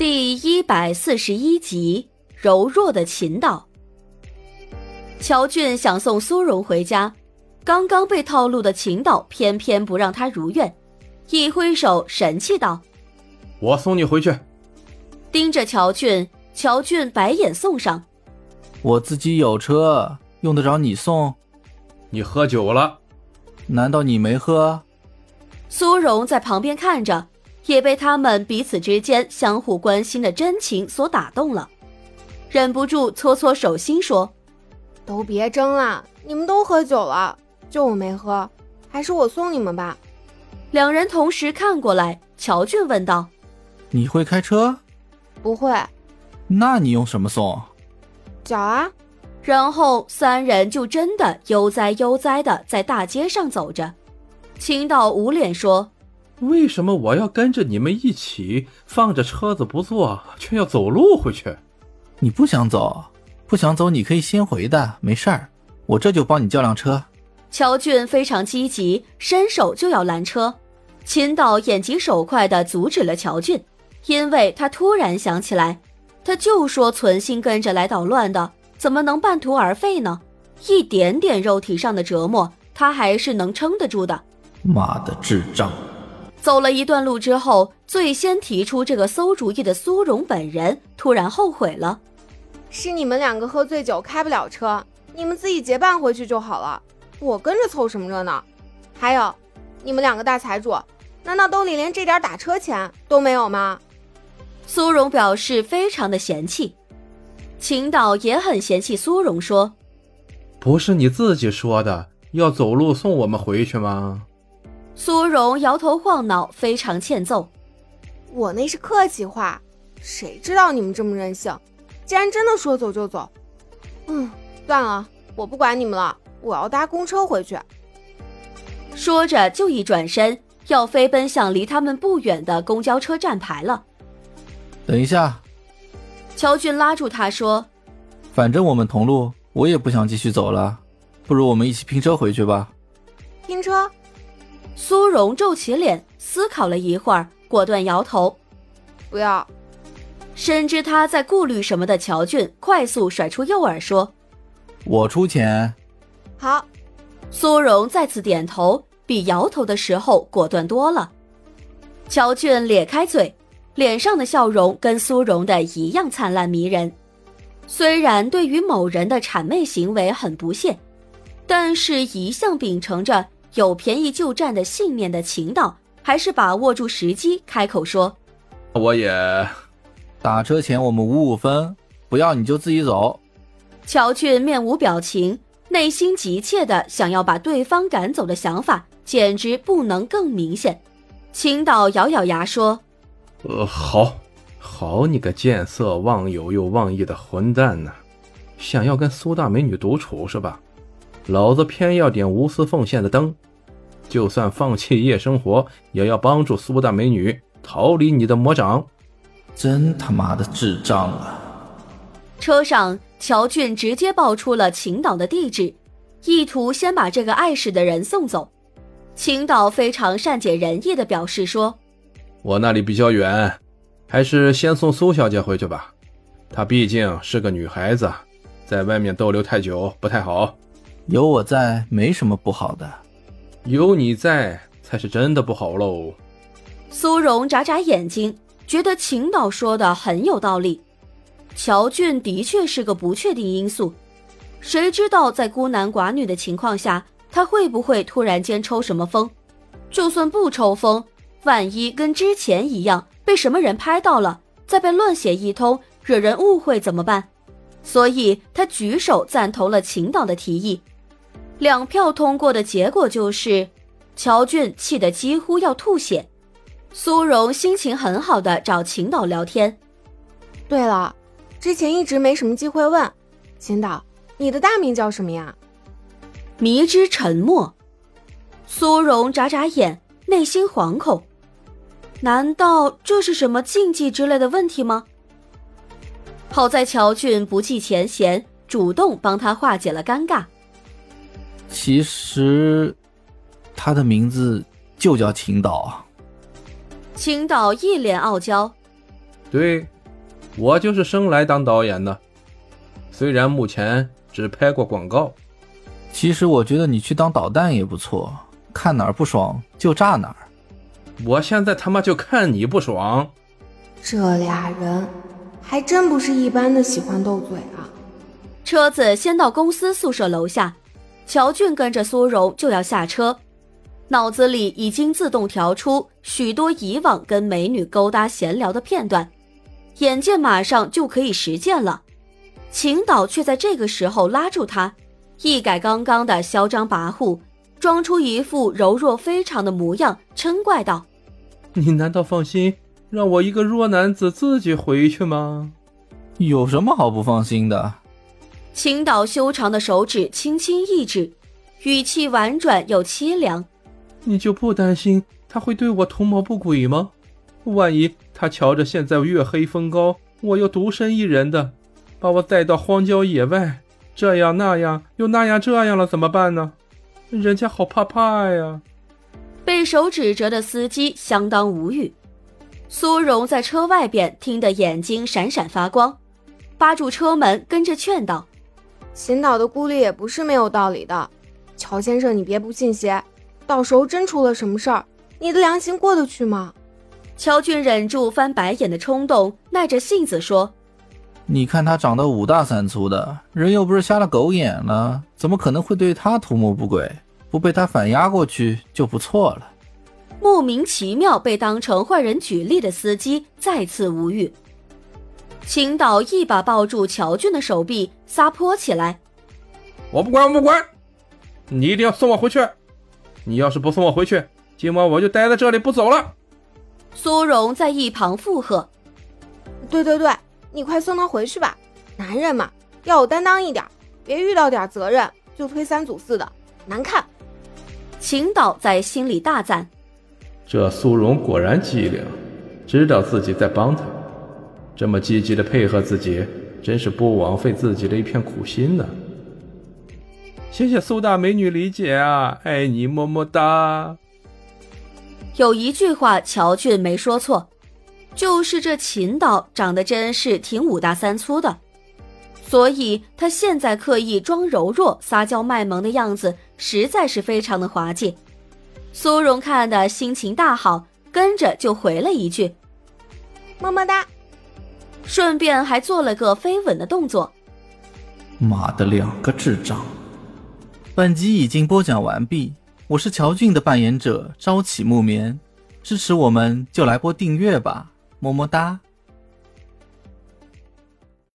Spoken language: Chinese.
第一百四十一集，柔弱的秦岛。乔俊想送苏荣回家，刚刚被套路的秦岛偏偏不让他如愿，一挥手，神气道：“我送你回去。”盯着乔俊，乔俊白眼送上：“我自己有车，用得着你送？你喝酒了？难道你没喝？”苏荣在旁边看着。也被他们彼此之间相互关心的真情所打动了，忍不住搓搓手心说：“都别争了，你们都喝酒了，就我没喝，还是我送你们吧。”两人同时看过来，乔俊问道：“你会开车？”“不会。”“那你用什么送？”“脚啊。”然后三人就真的悠哉悠哉的在大街上走着。青岛捂脸说。为什么我要跟着你们一起放着车子不坐，却要走路回去？你不想走，不想走，你可以先回的，没事儿，我这就帮你叫辆车。乔俊非常积极，伸手就要拦车，秦导眼疾手快地阻止了乔俊，因为他突然想起来，他就说存心跟着来捣乱的，怎么能半途而废呢？一点点肉体上的折磨，他还是能撑得住的。妈的智障！走了一段路之后，最先提出这个馊主意的苏荣本人突然后悔了。是你们两个喝醉酒开不了车，你们自己结伴回去就好了，我跟着凑什么热闹？还有，你们两个大财主，难道兜里连这点打车钱都没有吗？苏荣表示非常的嫌弃，秦导也很嫌弃苏荣，说：“不是你自己说的要走路送我们回去吗？”苏荣摇头晃脑，非常欠揍。我那是客气话，谁知道你们这么任性？既然真的说走就走，嗯，算了，我不管你们了，我要搭公车回去。说着就一转身，要飞奔向离他们不远的公交车站牌了。等一下，乔俊拉住他说：“反正我们同路，我也不想继续走了，不如我们一起拼车回去吧。”拼车。苏荣皱起脸，思考了一会儿，果断摇头：“不要。”深知他在顾虑什么的乔俊快速甩出诱饵说：“我出钱。”好。苏荣再次点头，比摇头的时候果断多了。乔俊咧开嘴，脸上的笑容跟苏荣的一样灿烂迷人。虽然对于某人的谄媚行为很不屑，但是一向秉承着。有便宜就占的信念的秦导，还是把握住时机开口说：“我也打车钱我们五五分，不要你就自己走。”乔俊面无表情，内心急切的想要把对方赶走的想法，简直不能更明显。秦导咬咬牙说：“呃，好，好你个见色忘友又忘义的混蛋呢，想要跟苏大美女独处是吧？”老子偏要点无私奉献的灯，就算放弃夜生活，也要帮助苏大美女逃离你的魔掌。真他妈的智障啊！车上，乔俊直接报出了秦岛的地址，意图先把这个碍事的人送走。秦岛非常善解人意的表示说：“我那里比较远，还是先送苏小姐回去吧。她毕竟是个女孩子，在外面逗留太久不太好。”有我在，没什么不好的。有你在，才是真的不好喽。苏荣眨眨眼睛，觉得秦导说的很有道理。乔俊的确是个不确定因素，谁知道在孤男寡女的情况下，他会不会突然间抽什么风？就算不抽风，万一跟之前一样被什么人拍到了，再被乱写一通，惹人误会怎么办？所以他举手赞同了秦导的提议。两票通过的结果就是，乔俊气得几乎要吐血，苏荣心情很好的找秦导聊天。对了，之前一直没什么机会问，秦导，你的大名叫什么呀？迷之沉默。苏荣眨眨眼，内心惶恐，难道这是什么禁忌之类的问题吗？好在乔俊不计前嫌，主动帮他化解了尴尬。其实，他的名字就叫青岛。青岛一脸傲娇，对，我就是生来当导演的，虽然目前只拍过广告。其实我觉得你去当导弹也不错，看哪儿不爽就炸哪儿。我现在他妈就看你不爽。这俩人还真不是一般的喜欢斗嘴啊！车子先到公司宿舍楼下，乔俊跟着苏荣就要下车，脑子里已经自动调出许多以往跟美女勾搭闲聊的片段，眼见马上就可以实践了。秦导却在这个时候拉住他，一改刚刚的嚣张跋扈，装出一副柔弱非常的模样，嗔怪道：“你难道放心？”让我一个弱男子自己回去吗？有什么好不放心的？青岛修长的手指轻轻一指，语气婉转又凄凉。你就不担心他会对我图谋不轨吗？万一他瞧着现在月黑风高，我又独身一人的，把我带到荒郊野外，这样那样又那样这样了，怎么办呢？人家好怕怕呀！被手指着的司机相当无语。苏荣在车外边听得眼睛闪闪发光，扒住车门跟着劝道：“秦导的顾虑也不是没有道理的，乔先生你别不信邪，到时候真出了什么事儿，你的良心过得去吗？”乔俊忍住翻白眼的冲动，耐着性子说：“你看他长得五大三粗的，人又不是瞎了狗眼了，怎么可能会对他图谋不轨？不被他反压过去就不错了。”莫名其妙被当成坏人举例的司机再次无语。秦导一把抱住乔俊的手臂，撒泼起来：“我不管，我不管，你一定要送我回去！你要是不送我回去，今晚我就待在这里不走了。”苏荣在一旁附和：“对对对，你快送他回去吧，男人嘛要有担当一点，别遇到点责任就推三阻四的，难看。”秦导在心里大赞。这苏荣果然机灵，知道自己在帮他，这么积极的配合自己，真是不枉费自己的一片苦心呢。谢谢苏大美女理解啊，爱你么么哒。有一句话乔俊没说错，就是这秦导长得真是挺五大三粗的，所以他现在刻意装柔弱、撒娇卖萌的样子，实在是非常的滑稽。苏荣看的心情大好，跟着就回了一句“么么哒”，顺便还做了个飞吻的动作。妈的，两个智障！本集已经播讲完毕，我是乔俊的扮演者朝起木棉，支持我们就来播订阅吧，么么哒。